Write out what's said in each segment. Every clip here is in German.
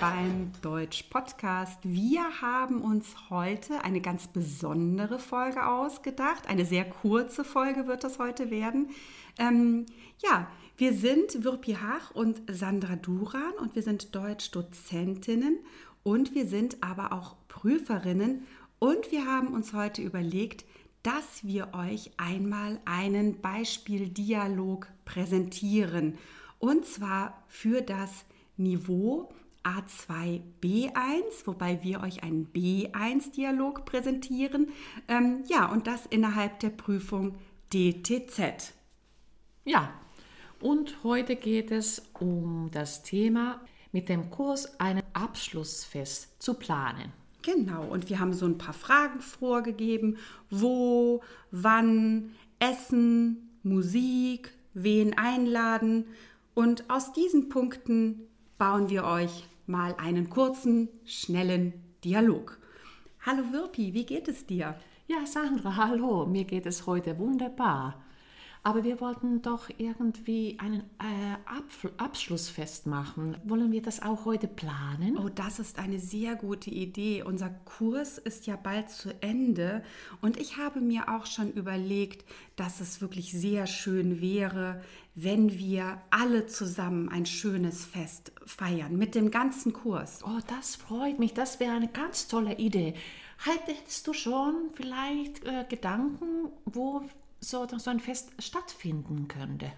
beim Deutsch Podcast. Wir haben uns heute eine ganz besondere Folge ausgedacht. Eine sehr kurze Folge wird das heute werden. Ähm, ja, wir sind Wirpi Hach und Sandra Duran und wir sind Deutsch-Dozentinnen und wir sind aber auch Prüferinnen und wir haben uns heute überlegt, dass wir euch einmal einen Beispieldialog präsentieren und zwar für das Niveau A2 B1, wobei wir euch einen B1-Dialog präsentieren. Ähm, ja, und das innerhalb der Prüfung DTZ. Ja, und heute geht es um das Thema, mit dem Kurs einen Abschlussfest zu planen. Genau, und wir haben so ein paar Fragen vorgegeben. Wo, wann, Essen, Musik, wen einladen. Und aus diesen Punkten bauen wir euch mal einen kurzen, schnellen Dialog. Hallo Wirpi, wie geht es dir? Ja, Sandra, hallo, mir geht es heute wunderbar. Aber wir wollten doch irgendwie einen äh, Abschlussfest machen. Wollen wir das auch heute planen? Oh, das ist eine sehr gute Idee. Unser Kurs ist ja bald zu Ende und ich habe mir auch schon überlegt, dass es wirklich sehr schön wäre, wenn wir alle zusammen ein schönes Fest feiern mit dem ganzen Kurs. Oh, das freut mich. Das wäre eine ganz tolle Idee. Hättest du schon vielleicht äh, Gedanken, wo so, so ein Fest stattfinden könnte?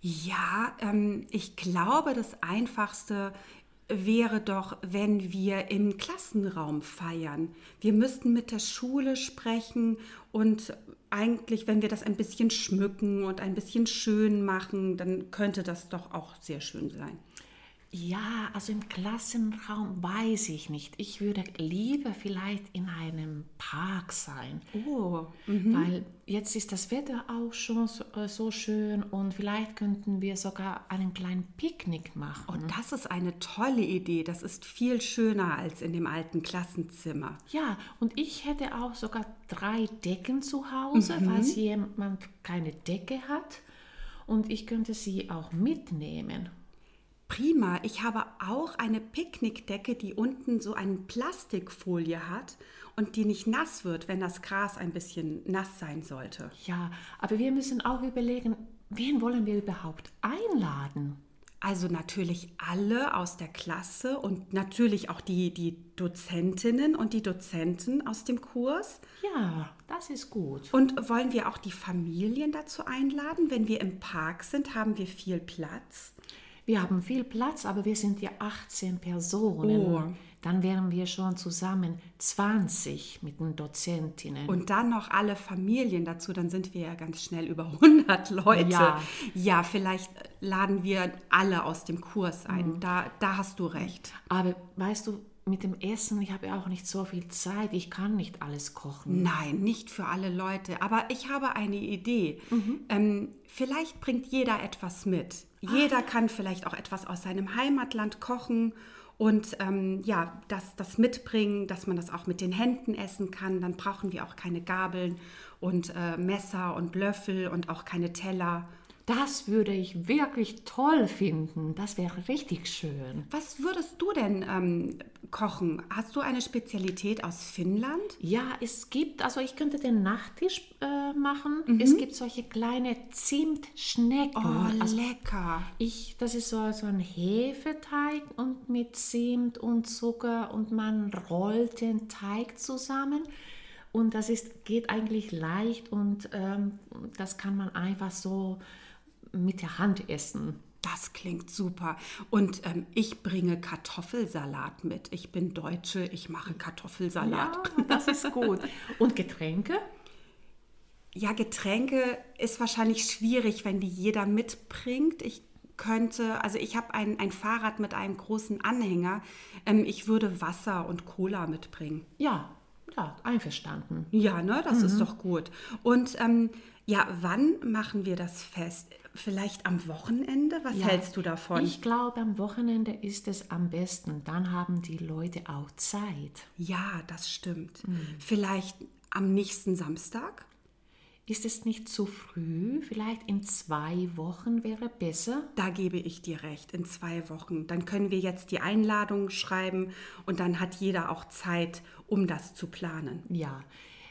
Ja, ähm, ich glaube, das Einfachste wäre doch, wenn wir im Klassenraum feiern. Wir müssten mit der Schule sprechen und eigentlich, wenn wir das ein bisschen schmücken und ein bisschen schön machen, dann könnte das doch auch sehr schön sein. Ja, also im Klassenraum weiß ich nicht. Ich würde lieber vielleicht in einem Park sein. Oh. Mhm. Weil jetzt ist das Wetter auch schon so, äh, so, schön und vielleicht könnten wir sogar einen kleinen Picknick machen. Und oh, das ist eine tolle Idee. Das ist viel schöner als in dem alten Klassenzimmer. Ja, und ich hätte auch sogar drei Decken zu Hause, mhm. falls jemand keine Decke hat. Und ich könnte sie auch mitnehmen. Prima, ich habe auch eine Picknickdecke, die unten so eine Plastikfolie hat und die nicht nass wird, wenn das Gras ein bisschen nass sein sollte. Ja, aber wir müssen auch überlegen, wen wollen wir überhaupt einladen? Also natürlich alle aus der Klasse und natürlich auch die, die Dozentinnen und die Dozenten aus dem Kurs. Ja, das ist gut. Und wollen wir auch die Familien dazu einladen? Wenn wir im Park sind, haben wir viel Platz. Wir haben viel Platz, aber wir sind ja 18 Personen. Oh. Dann wären wir schon zusammen 20 mit den Dozentinnen. Und dann noch alle Familien dazu, dann sind wir ja ganz schnell über 100 Leute. Ja, ja vielleicht laden wir alle aus dem Kurs ein. Mhm. Da, da hast du recht. Aber weißt du, mit dem Essen, ich habe ja auch nicht so viel Zeit, ich kann nicht alles kochen. Nein, nicht für alle Leute, aber ich habe eine Idee. Mhm. Ähm, vielleicht bringt jeder etwas mit. Jeder kann vielleicht auch etwas aus seinem Heimatland kochen und ähm, ja, das, das mitbringen, dass man das auch mit den Händen essen kann. Dann brauchen wir auch keine Gabeln und äh, Messer und Löffel und auch keine Teller. Das würde ich wirklich toll finden. Das wäre richtig schön. Was würdest du denn ähm, kochen? Hast du eine Spezialität aus Finnland? Ja, es gibt, also ich könnte den Nachtisch äh, machen. Mhm. Es gibt solche kleine Zimtschnecken. Oh, also lecker. Ich, das ist so, so ein Hefeteig und mit Zimt und Zucker und man rollt den Teig zusammen. Und das ist, geht eigentlich leicht und ähm, das kann man einfach so mit der Hand essen. Das klingt super. Und ähm, ich bringe Kartoffelsalat mit. Ich bin Deutsche, ich mache Kartoffelsalat. Ja, das ist gut. Und Getränke? Ja, Getränke ist wahrscheinlich schwierig, wenn die jeder mitbringt. Ich könnte, also ich habe ein, ein Fahrrad mit einem großen Anhänger. Ähm, ich würde Wasser und Cola mitbringen. Ja, ja, einverstanden. Ja, ne, das mhm. ist doch gut. Und ähm, ja, wann machen wir das fest? Vielleicht am Wochenende? Was ja, hältst du davon? Ich glaube, am Wochenende ist es am besten. Dann haben die Leute auch Zeit. Ja, das stimmt. Mhm. Vielleicht am nächsten Samstag? ist es nicht zu früh? Vielleicht in zwei Wochen wäre besser? Da gebe ich dir recht, in zwei Wochen. Dann können wir jetzt die Einladung schreiben und dann hat jeder auch Zeit, um das zu planen. Ja.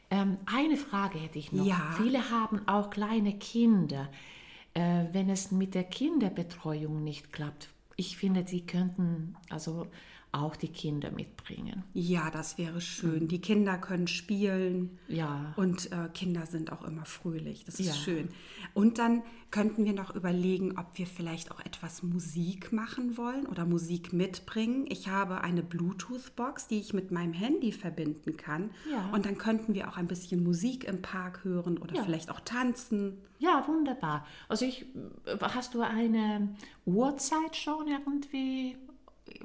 Ähm, eine Frage hätte ich noch. Ja. Viele haben auch kleine Kinder. Äh, wenn es mit der Kinderbetreuung nicht klappt, ich finde, sie könnten also auch die Kinder mitbringen. Ja, das wäre schön. Die Kinder können spielen. Ja. Und äh, Kinder sind auch immer fröhlich. Das ist Ja. schön. Und dann könnten wir noch überlegen, ob wir vielleicht auch etwas Musik machen wollen oder Musik mitbringen. Ich habe eine Bluetooth-Box, die ich mit meinem Handy verbinden kann. Ja. Und dann könnten wir auch ein bisschen Musik im Park hören oder Ja. vielleicht auch tanzen. Ja, wunderbar. Also ich, hast du eine Uhrzeit schon irgendwie?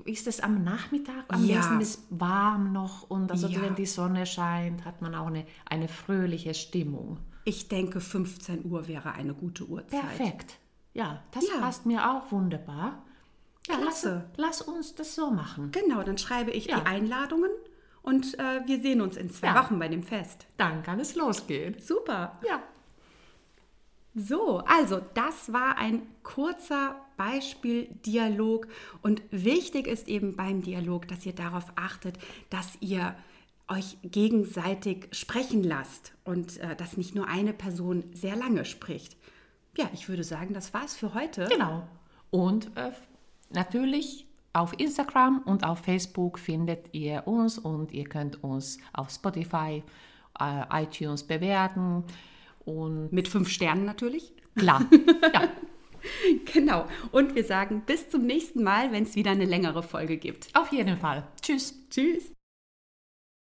Ist es am Nachmittag? Am Ja. besten ist warm noch und also Ja. wenn die Sonne scheint, hat man auch eine, eine fröhliche Stimmung. Ich denke, 15 Uhr wäre eine gute Uhrzeit. Perfekt. Ja, das Ja. passt mir auch wunderbar. Ja, lass, Klasse. lass uns das so machen. Genau, dann schreibe ich die Einladungen und äh, wir sehen uns in zwei. Wochen bei dem Fest. Dann kann es losgehen. Super. Ja. So, also das war ein kurzer Beispieldialog und wichtig ist eben beim Dialog, dass ihr darauf achtet, dass ihr euch gegenseitig sprechen lasst und äh, dass nicht nur eine Person sehr lange spricht. Ja, ich würde sagen, das war's für heute. Genau. Und äh, natürlich auf Instagram und auf Facebook findet ihr uns und ihr könnt uns auf Spotify, äh, iTunes bewerten. Und Mit fünf Sternen natürlich. klar, ja, Genau. Und wir sagen bis zum nächsten Mal, wenn es wieder eine längere Folge gibt. auf jeden Fall. Tschüss. Tschüss.